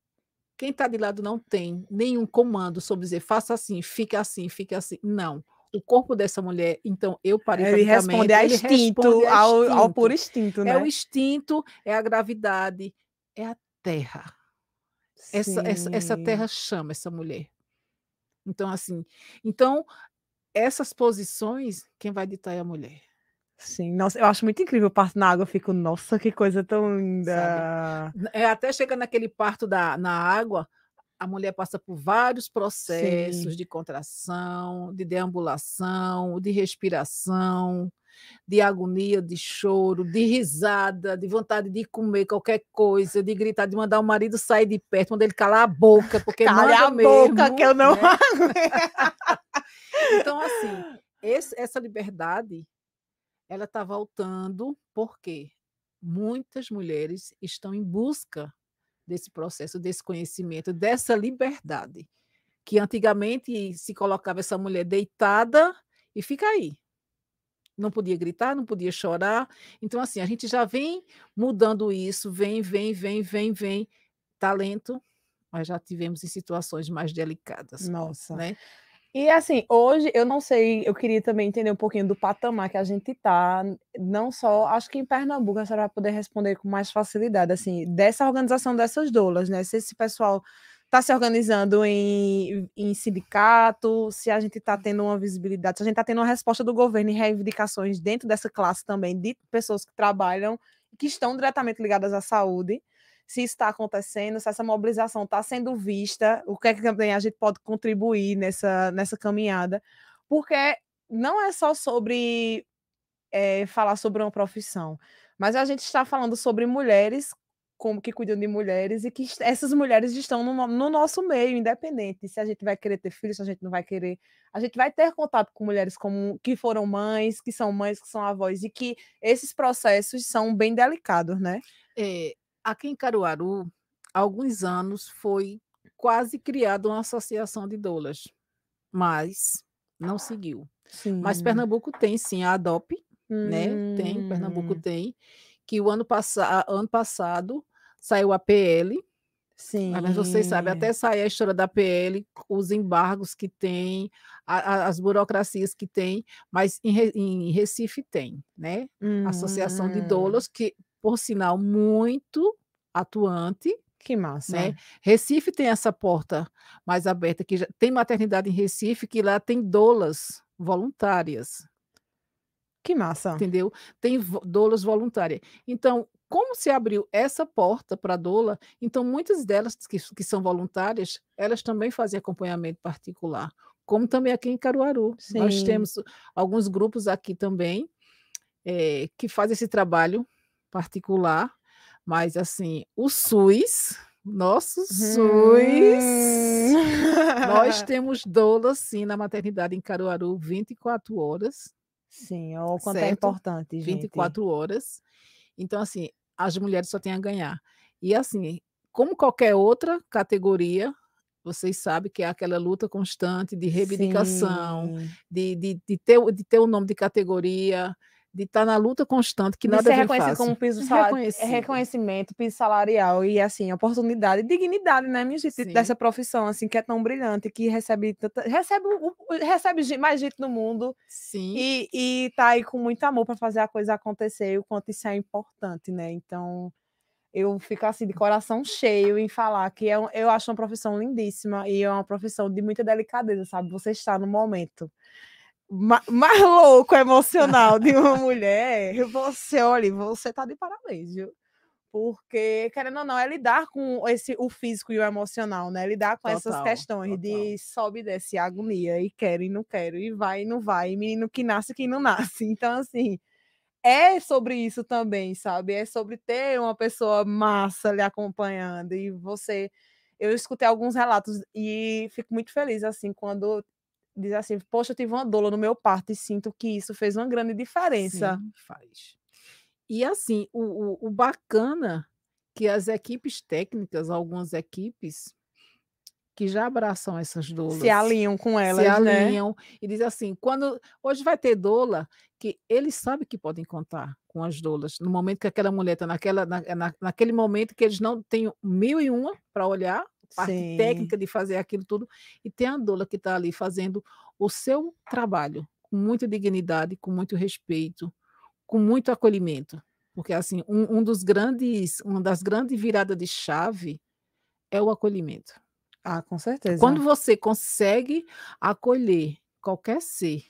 [SPEAKER 2] quem está de lado não tem nenhum comando sobre dizer faça assim, fica assim, fica assim. Não. O corpo dessa mulher, então, eu parei
[SPEAKER 1] Ele responde a
[SPEAKER 2] ele
[SPEAKER 1] instinto,
[SPEAKER 2] responde a
[SPEAKER 1] ao, ao
[SPEAKER 2] instinto.
[SPEAKER 1] puro instinto, né?
[SPEAKER 2] É o instinto, é a gravidade, é a terra. Essa, essa, essa terra chama essa mulher. Então, assim, então, essas posições, quem vai ditar é a mulher.
[SPEAKER 1] Sim, nossa, eu acho muito incrível o parto na água. Eu fico, nossa, que coisa tão
[SPEAKER 2] Sabe?
[SPEAKER 1] linda.
[SPEAKER 2] N- É, até chega naquele parto da, na água, a mulher passa por vários
[SPEAKER 1] Sim,
[SPEAKER 2] processos de contração, de deambulação, de respiração. de agonia, de choro, de risada, de vontade de comer qualquer coisa, de gritar, de mandar o marido sair de perto, mandar ele calar a boca, porque
[SPEAKER 1] Cala a
[SPEAKER 2] mesmo,
[SPEAKER 1] boca que eu não.
[SPEAKER 2] Né? então, assim, esse, essa liberdade, ela está voltando, porque muitas mulheres estão em busca desse processo, desse conhecimento, dessa liberdade, que antigamente se colocava essa mulher deitada e fica aí. Não podia gritar, não podia chorar. Então, assim, a gente já vem mudando isso, vem, vem, vem, vem, vem. Talento, mas já tivemos em situações mais delicadas.
[SPEAKER 1] Nossa.
[SPEAKER 2] Né?
[SPEAKER 1] E assim, hoje eu não sei, eu queria também entender um pouquinho do patamar que a gente tá, não só, acho que em Pernambuco a senhora vai poder responder com mais facilidade, assim, dessa organização dessas doulas, né? Se esse pessoal está se organizando em, em sindicato, se a gente está tendo uma visibilidade, se a gente está tendo uma resposta do governo em reivindicações dentro dessa classe também, de pessoas que trabalham, que estão diretamente ligadas à saúde se está acontecendo, se essa mobilização está sendo vista, o que é que também a gente pode contribuir nessa, nessa caminhada, porque não é só sobre é, falar sobre uma profissão, mas a gente está falando sobre mulheres como que cuidam de mulheres e que essas mulheres estão no, no, nosso meio, independente se a gente vai querer ter filhos, se a gente não vai querer, a gente vai ter contato com mulheres como que foram mães, que são mães, que são avós e que esses processos são bem delicados, né?
[SPEAKER 2] É, aqui em Caruaru, há alguns anos, foi quase criada uma associação de doulas, mas não seguiu. Sim. Mas Pernambuco tem sim a ADOP, hum. né? Tem, Pernambuco hum. tem, que o ano, pass ano passado saiu a PL. Sim. Mas vocês sabem, até sair a história da PL, os embargos que tem, a, a, as burocracias que tem, mas em, em Recife tem, né? Hum. Associação de hum. doulas, que por sinal, muito atuante.
[SPEAKER 1] Que massa.
[SPEAKER 2] Né? Recife tem essa porta mais aberta, que já, tem maternidade em Recife, que lá tem doulas voluntárias.
[SPEAKER 1] Que massa.
[SPEAKER 2] Entendeu? Tem doulas voluntárias. Então, como se abriu essa porta para a doula, então muitas delas que, que são voluntárias, elas também fazem acompanhamento particular, como também aqui em Caruaru. Sim. Nós temos alguns grupos aqui também é, que fazem esse trabalho particular, mas assim, o SUS, nosso SUS, hum. nós temos doula sim na maternidade em Caruaru 24 horas.
[SPEAKER 1] Sim, o quanto é certo? é importante, gente.
[SPEAKER 2] 24 horas. Então, assim, as mulheres só têm a ganhar. E assim, como qualquer outra categoria, vocês sabem que é aquela luta constante de reivindicação, de, de, de, ter, de ter o nome de categoria, de estar tá na luta constante, que de nada é reconhecido fácil.
[SPEAKER 1] como piso salarial, é reconhecimento, piso salarial e assim, oportunidade, dignidade, né, minha gente, dessa profissão assim que é tão brilhante, que recebe recebe recebe mais gente no mundo.
[SPEAKER 2] Sim.
[SPEAKER 1] E, e tá aí com muito amor para fazer a coisa acontecer, e o quanto isso é importante, né? Então, eu fico assim de coração cheio em falar que é, eu acho uma profissão lindíssima e é uma profissão de muita delicadeza, sabe? Você está no momento mais louco emocional de uma mulher, você, olha, você tá de parabéns, viu? Porque, querendo ou não, é lidar com esse, o físico e o emocional, né? Lidar com total, essas questões total. de sobe e desce, agonia, e quero e não quero, e vai e não vai, e menino que nasce e que não nasce. Então, assim, é sobre isso também, sabe? É sobre ter uma pessoa massa lhe acompanhando, e você eu escutei alguns relatos e fico muito feliz assim quando diz assim, poxa, eu tive uma dor no meu parto e sinto que isso fez uma grande diferença.
[SPEAKER 2] Sim, faz. E assim, o, o, o bacana que as equipes técnicas, algumas equipes que já abraçam essas doulas.
[SPEAKER 1] Se alinham com elas,
[SPEAKER 2] se né? alinham né? e diz assim, quando hoje vai ter doula que eles sabem que podem contar com as doulas no momento que aquela mulher está naquela na, na, naquele momento que eles não têm mil e uma para olhar parte Sim. técnica de fazer aquilo tudo, e tem a doula que está ali fazendo o seu trabalho com muita dignidade, com muito respeito, com muito acolhimento. Porque assim, um, um dos grandes, uma das grandes viradas de chave é o acolhimento.
[SPEAKER 1] Ah, com certeza.
[SPEAKER 2] Quando você consegue acolher qualquer ser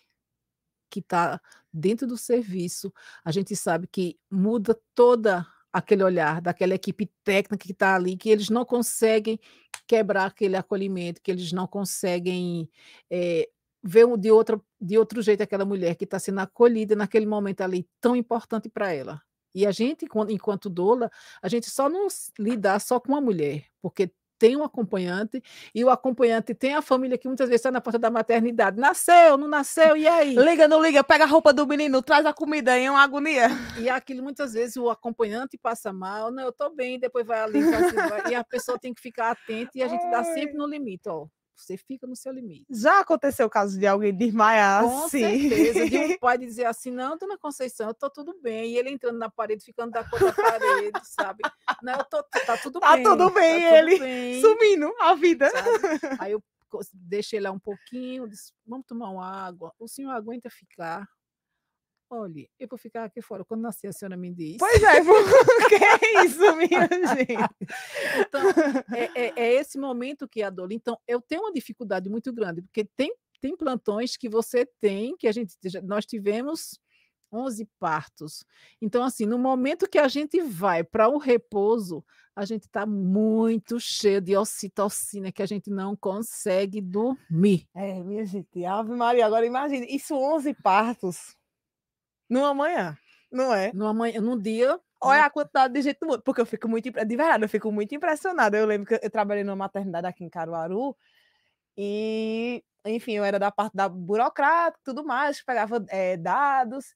[SPEAKER 2] que está dentro do serviço, a gente sabe que muda toda aquele olhar daquela equipe técnica que está ali, que eles não conseguem quebrar aquele acolhimento, que eles não conseguem é, ver de, outra, de outro jeito aquela mulher que está sendo acolhida naquele momento ali tão importante para ela. E a gente, enquanto doula, a gente só não lidar só com a mulher, porque tem um acompanhante e o acompanhante tem a família que muitas vezes está na porta da maternidade. Nasceu, não nasceu, e aí?
[SPEAKER 1] Liga, não liga, pega a roupa do menino, traz a comida aí, é uma agonia.
[SPEAKER 2] E aquilo muitas vezes o acompanhante passa mal, não, eu tô bem, depois vai ali, vai, e a pessoa tem que ficar atenta e a gente dá sempre no limite, ó você fica no seu limite.
[SPEAKER 1] Já aconteceu o caso de alguém desmaiar
[SPEAKER 2] Com
[SPEAKER 1] assim?
[SPEAKER 2] certeza, de um pai dizer assim, não, dona Conceição, eu tô tudo bem, e ele entrando na parede, ficando da cor da parede, sabe? Não, eu tô, tá tudo
[SPEAKER 1] tá
[SPEAKER 2] bem.
[SPEAKER 1] Tudo bem
[SPEAKER 2] tá
[SPEAKER 1] ele
[SPEAKER 2] tudo bem,
[SPEAKER 1] sumindo a vida.
[SPEAKER 2] sabe? Aí eu deixei lá um pouquinho, disse, vamos tomar uma água, o senhor aguenta ficar? Olhe, eu vou ficar aqui fora. Quando nascer, a senhora me diz.
[SPEAKER 1] Pois é, que é isso, minha gente?
[SPEAKER 2] Então, é, é, é, esse momento que é a dor. Então, eu tenho uma dificuldade muito grande, porque tem, tem plantões que você tem, que a gente nós tivemos 11 partos. Então, assim, no momento que a gente vai para o repouso, a gente está muito cheio de ocitocina, que a gente não consegue dormir.
[SPEAKER 1] É, minha gente, Ave Maria, agora imagine, isso 11 partos numa manhã, não é?
[SPEAKER 2] Numa manhã, num dia.
[SPEAKER 1] Olha a quantidade de gente no mundo, porque eu fico muito, de verdade, eu fico muito impressionada. Eu lembro que eu trabalhei numa maternidade aqui em Caruaru e, enfim, eu era da parte da burocrática tudo mais, pegava é, dados.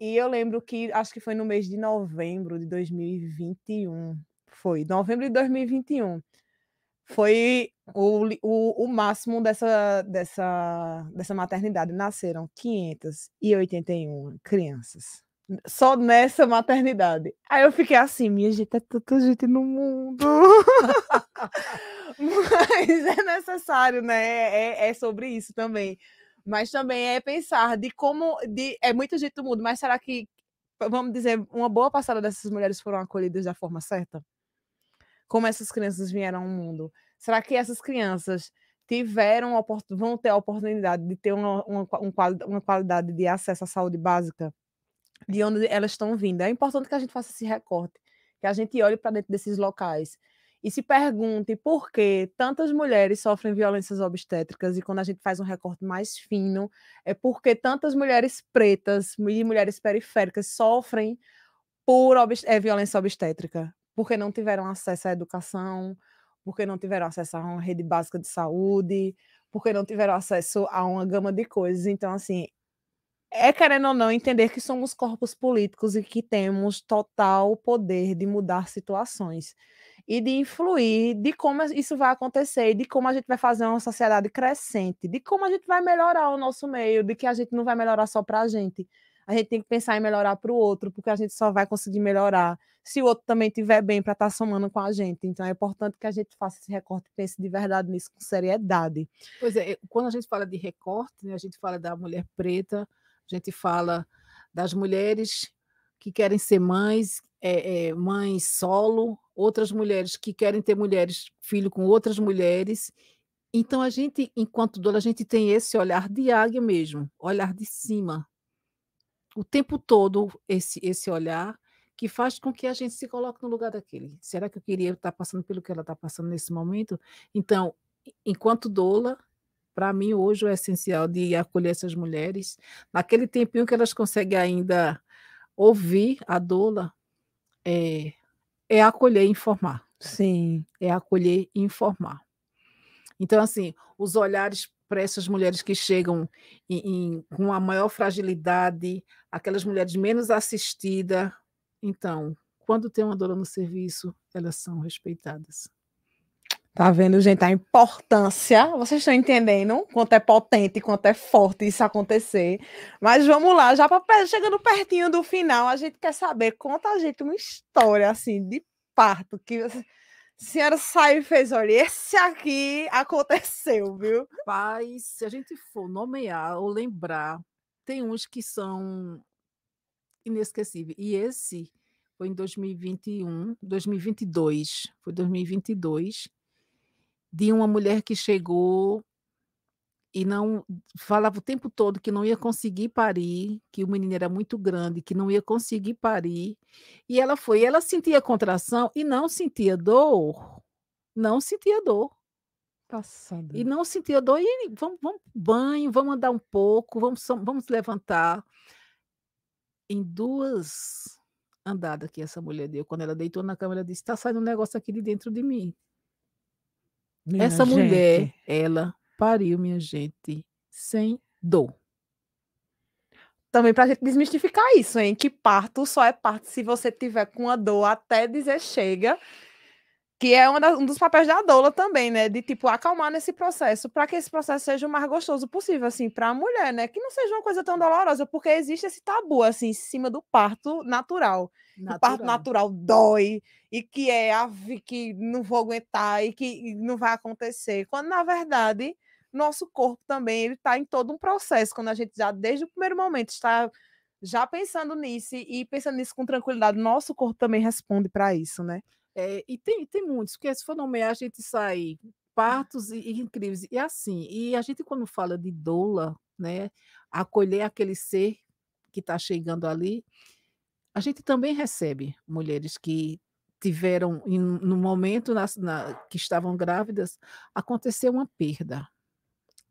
[SPEAKER 1] E eu lembro que, acho que foi no mês de novembro de 2021, foi, novembro de 2021, foi o, o, o máximo dessa, dessa, dessa maternidade. Nasceram 581 crianças. Só nessa maternidade. Aí eu fiquei assim, minha gente, é tanta gente no mundo. Mas é necessário, né? É, é sobre isso também. Mas também é pensar de como. De, é muita gente do mundo, mas será que, vamos dizer, uma boa passada dessas mulheres foram acolhidas da forma certa? Como essas crianças vieram ao mundo? Será que essas crianças tiveram vão ter a oportunidade de ter uma, uma, uma qualidade de acesso à saúde básica de onde elas estão vindo? É importante que a gente faça esse recorte, que a gente olhe para dentro desses locais e se pergunte por que tantas mulheres sofrem violências obstétricas e quando a gente faz um recorte mais fino, é porque tantas mulheres pretas e mulheres periféricas sofrem por é, violência obstétrica, porque não tiveram acesso à educação, porque não tiveram acesso a uma rede básica de saúde, porque não tiveram acesso a uma gama de coisas. Então, assim, é querendo ou não entender que somos corpos políticos e que temos total poder de mudar situações e de influir de como isso vai acontecer, de como a gente vai fazer uma sociedade crescente, de como a gente vai melhorar o nosso meio, de que a gente não vai melhorar só para a gente. A gente tem que pensar em melhorar para o outro, porque a gente só vai conseguir melhorar se o outro também estiver bem para estar tá somando com a gente. Então é importante que a gente faça esse recorte e pense de verdade nisso com seriedade.
[SPEAKER 2] Pois é, quando a gente fala de recorte, né, a gente fala da mulher preta, a gente fala das mulheres que querem ser mães, é, é, mães solo, outras mulheres que querem ter mulheres, filho com outras mulheres. Então a gente, enquanto dona, a gente tem esse olhar de águia mesmo, olhar de cima. O tempo todo esse esse olhar que faz com que a gente se coloque no lugar daquele. Será que eu queria estar passando pelo que ela está passando nesse momento? Então, enquanto doula, para mim hoje o essencial de acolher essas mulheres, naquele tempinho que elas conseguem ainda ouvir a doula, é, é acolher e informar.
[SPEAKER 1] Sim.
[SPEAKER 2] É acolher e informar. Então, assim, os olhares para essas mulheres que chegam em, em, com a maior fragilidade, aquelas mulheres menos assistidas, então, quando tem uma dor no serviço, elas são respeitadas.
[SPEAKER 1] Tá vendo, gente, a importância? Vocês estão entendendo quanto é potente, quanto é forte isso acontecer. Mas vamos lá, já pra, chegando pertinho do final, a gente quer saber, conta a gente uma história assim de parto que a senhora saiu e fez, olha, esse aqui aconteceu, viu?
[SPEAKER 2] Mas se a gente for nomear ou lembrar, tem uns que são inesquecível. E esse foi em 2021, 2022, foi 2022, de uma mulher que chegou e não falava o tempo todo que não ia conseguir parir, que o menino era muito grande, que não ia conseguir parir. E ela foi, ela sentia contração e não sentia dor. Não sentia dor.
[SPEAKER 1] Passada.
[SPEAKER 2] E não sentia dor e vamos vamos banho, vamos andar um pouco, vamos vamos levantar. Em 2 andada que essa mulher deu, quando ela deitou na cama, ela disse: "Tá saindo um negócio aqui de dentro de mim".
[SPEAKER 1] Minha
[SPEAKER 2] Essa mulher,
[SPEAKER 1] gente.
[SPEAKER 2] ela pariu, minha gente, sem dor.
[SPEAKER 1] Também pra gente desmistificar isso, hein, que parto só é parto se você tiver com a dor até dizer chega, que é das um dos papéis da doula também, né, de tipo acalmar nesse processo, pra que esse processo seja o mais gostoso possível, assim, pra mulher, né, que não seja uma coisa tão dolorosa, porque existe esse tabu, assim, em cima do parto natural. O parto
[SPEAKER 2] Natural.
[SPEAKER 1] natural dói, e que é: "Ave, que não vou aguentar e que não vai acontecer", quando na verdade, nosso corpo também ele tá em todo um processo, quando a gente já desde o primeiro momento está já pensando nisso e pensando nisso com tranquilidade, nosso corpo também responde pra isso, né.
[SPEAKER 2] É, e tem tem muitos, porque se for nomear a gente sai partos e e incríveis. E assim, e a gente quando fala de doula, né, acolher aquele ser que tá chegando ali, a gente também recebe mulheres que tiveram no momento na que estavam grávidas, aconteceu uma perda.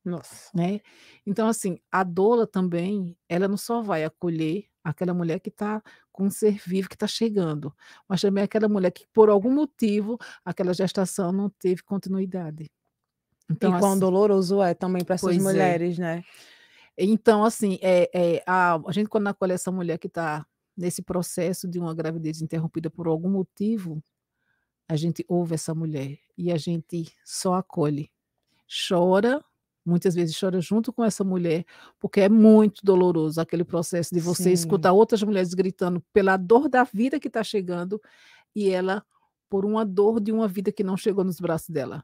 [SPEAKER 1] Nossa.
[SPEAKER 2] Né. Então assim, a doula também, ela não só vai acolher aquela mulher que tá com um ser vivo que tá chegando, mas também aquela mulher que por algum motivo, aquela gestação não teve continuidade. Então
[SPEAKER 1] E quão
[SPEAKER 2] assim
[SPEAKER 1] doloroso é também pra essas
[SPEAKER 2] é.
[SPEAKER 1] mulheres, né.
[SPEAKER 2] Então assim, eh eh, a a gente quando acolhe essa mulher que tá nesse processo de uma gravidez interrompida por algum motivo, a gente ouve essa mulher e a gente só acolhe. Chora, muitas vezes chora junto com essa mulher, porque é muito doloroso aquele processo de você
[SPEAKER 1] Sim.
[SPEAKER 2] escutar outras mulheres gritando pela dor da vida que tá chegando, e ela por uma dor de uma vida que não chegou nos braços dela.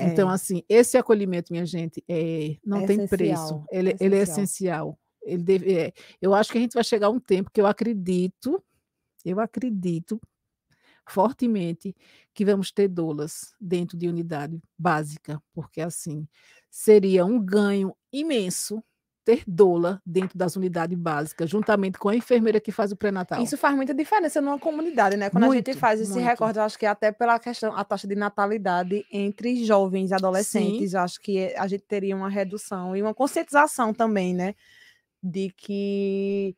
[SPEAKER 2] Então
[SPEAKER 1] É.
[SPEAKER 2] assim, esse acolhimento minha gente, eh, não
[SPEAKER 1] É
[SPEAKER 2] tem preço,
[SPEAKER 1] essencial,
[SPEAKER 2] ele
[SPEAKER 1] é
[SPEAKER 2] ele é
[SPEAKER 1] essencial.
[SPEAKER 2] Ele deve eh, eu acho que a gente vai chegar a um tempo que eu acredito eu acredito fortemente que vamos ter doulas dentro de unidade básica, porque assim, seria um ganho imenso ter doula dentro das unidade básica, juntamente com a enfermeira que faz o pré-natal.
[SPEAKER 1] Isso faz muita diferença numa comunidade, né, quando a gente
[SPEAKER 2] Muito,
[SPEAKER 1] faz esse
[SPEAKER 2] muito.
[SPEAKER 1] recorte, eu acho que até pela questão a taxa de natalidade entre jovens e
[SPEAKER 2] Sim.
[SPEAKER 1] adolescentes, eu acho que a gente teria uma redução e uma conscientização também, né, de que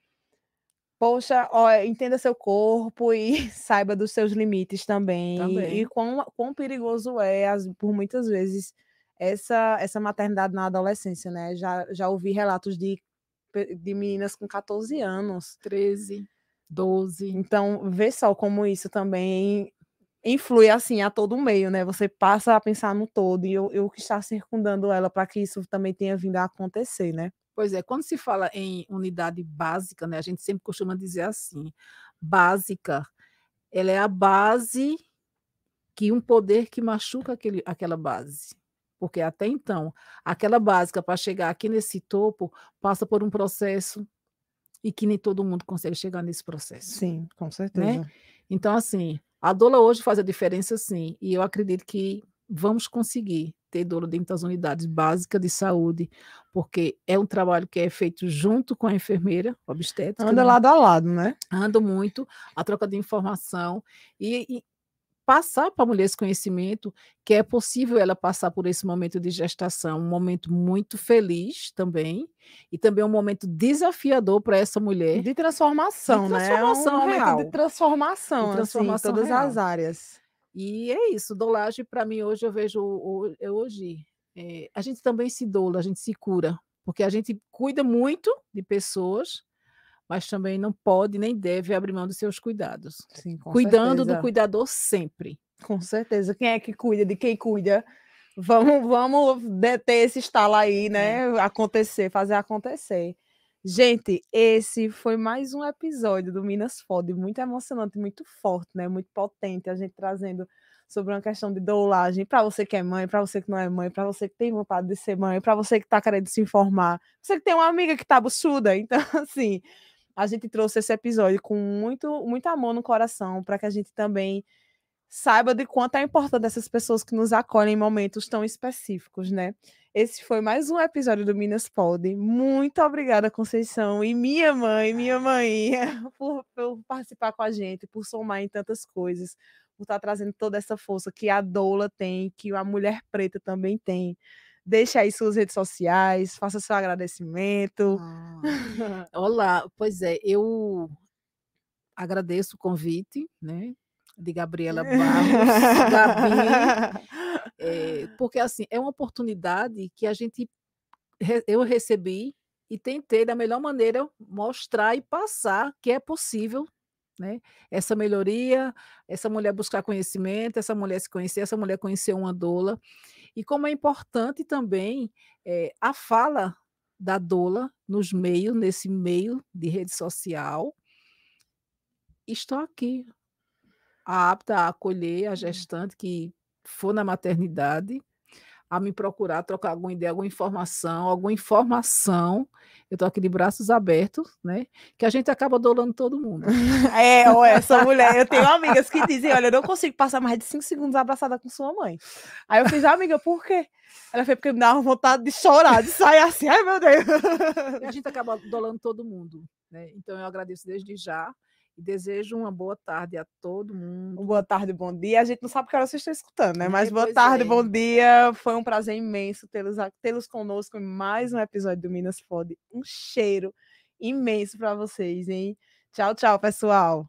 [SPEAKER 1] poxa, olha, entenda seu corpo e saiba dos seus limites também, e
[SPEAKER 2] Também.
[SPEAKER 1] quão quão perigoso é as por muitas vezes essa essa maternidade na adolescência, né, já já ouvi relatos de de meninas com 14 anos.
[SPEAKER 2] 13, 12.
[SPEAKER 1] Então, vê só como isso também influi, assim, a todo meio, né, você passa a pensar no todo e o e que está circundando ela pra que isso também tenha vindo a acontecer, né.
[SPEAKER 2] Pois é, quando se fala em unidade básica, né, a gente sempre costuma dizer assim: "Básica", ela é a base que um poder que machuca aquele aquela base. Porque até então, aquela básica pra chegar aqui nesse topo, passa por um processo, e que nem todo mundo consegue chegar nesse processo.
[SPEAKER 1] Sim, com
[SPEAKER 2] Né.
[SPEAKER 1] certeza.
[SPEAKER 2] Então assim, a doula hoje faz a diferença sim, e eu acredito que vamos conseguir doula dentro das unidades básica de saúde, porque é um trabalho que é feito junto com a enfermeira obstétrica,
[SPEAKER 1] Anda
[SPEAKER 2] né.
[SPEAKER 1] lado a lado, né.
[SPEAKER 2] Anda muito, a troca de informação, e e passar pra mulher esse conhecimento, que é possível ela passar por esse momento de gestação, um momento muito feliz também, e também um momento desafiador pra essa mulher.
[SPEAKER 1] De transformação,
[SPEAKER 2] De
[SPEAKER 1] né, é um
[SPEAKER 2] transformação
[SPEAKER 1] momento
[SPEAKER 2] real.
[SPEAKER 1] de transformação,
[SPEAKER 2] De
[SPEAKER 1] assim, em
[SPEAKER 2] transformação
[SPEAKER 1] todas as
[SPEAKER 2] real.
[SPEAKER 1] áreas.
[SPEAKER 2] E é isso, doulagem pra mim hoje eu vejo ho hoje, eh, a gente também se doula, a gente se cura, porque a gente cuida muito de pessoas, mas também não pode nem deve abrir mão dos seus cuidados.
[SPEAKER 1] Sim, com
[SPEAKER 2] Cuidando do
[SPEAKER 1] certeza.
[SPEAKER 2] cuidador sempre.
[SPEAKER 1] Com certeza, quem é que cuida de quem cuida? Vamos vamos ter esse estalo aí,
[SPEAKER 2] É.
[SPEAKER 1] né, acontecer, fazer acontecer. Gente, esse foi mais um episódio do Minas Fode, muito emocionante, muito forte, né, muito potente, a gente trazendo sobre uma questão de doulagem pra você que é mãe, pra você que não é mãe, pra você que tem vontade de ser mãe, pra você que tá querendo se informar, você que tem uma amiga que tá buchuda, então assim, a gente trouxe esse episódio com muito muito amor no coração, pra que a gente também saiba de quanto é importante essas pessoas que nos acolhem em momentos tão específicos, né. Esse foi mais um episódio do Minas Pode, muito obrigada Conceição e minha mãe, minha mainha, por por participar com a gente, por somar em tantas coisas. por estar tá trazendo toda essa força que a doula tem, que a mulher preta também tem. Deixe aí suas redes sociais, faça seu agradecimento.
[SPEAKER 2] Ah. Olá, pois é, eu agradeço o convite, né? De Gabriela Barros, Gabi, é, porque assim é uma oportunidade que a gente eu recebi e tentei da melhor maneira mostrar e passar que é possível né? Essa melhoria, essa mulher buscar conhecimento, essa mulher se conhecer, essa mulher conhecer uma doula. E como é importante também é, a fala da doula nos meios, nesse meio de rede social. Estou aqui, apta a acolher a hum. gestante que for na maternidade, a me procurar, trocar alguma ideia, alguma informação, alguma informação. Eu estou aqui de braços abertos, né? Que a gente acaba dolando todo mundo.
[SPEAKER 1] É, ou essa mulher. Eu tenho amigas que dizem: olha, eu não consigo passar mais de cinco segundos abraçada com sua mãe. Aí eu fiz, amiga, por quê? Ela fez porque me dava vontade de chorar, de sair assim, ai meu Deus.
[SPEAKER 2] E a gente acaba dolando todo mundo, né? Então eu agradeço desde já e desejo uma boa tarde a todo mundo.
[SPEAKER 1] Boa tarde, bom dia. A gente não sabe que hora vocês estão escutando, né? Mas boa tarde, é. bom dia. Foi um prazer imenso tê-los tê conosco em mais um episódio do Minas Fode. Um cheiro imenso para vocês, hein? Tchau, tchau, pessoal.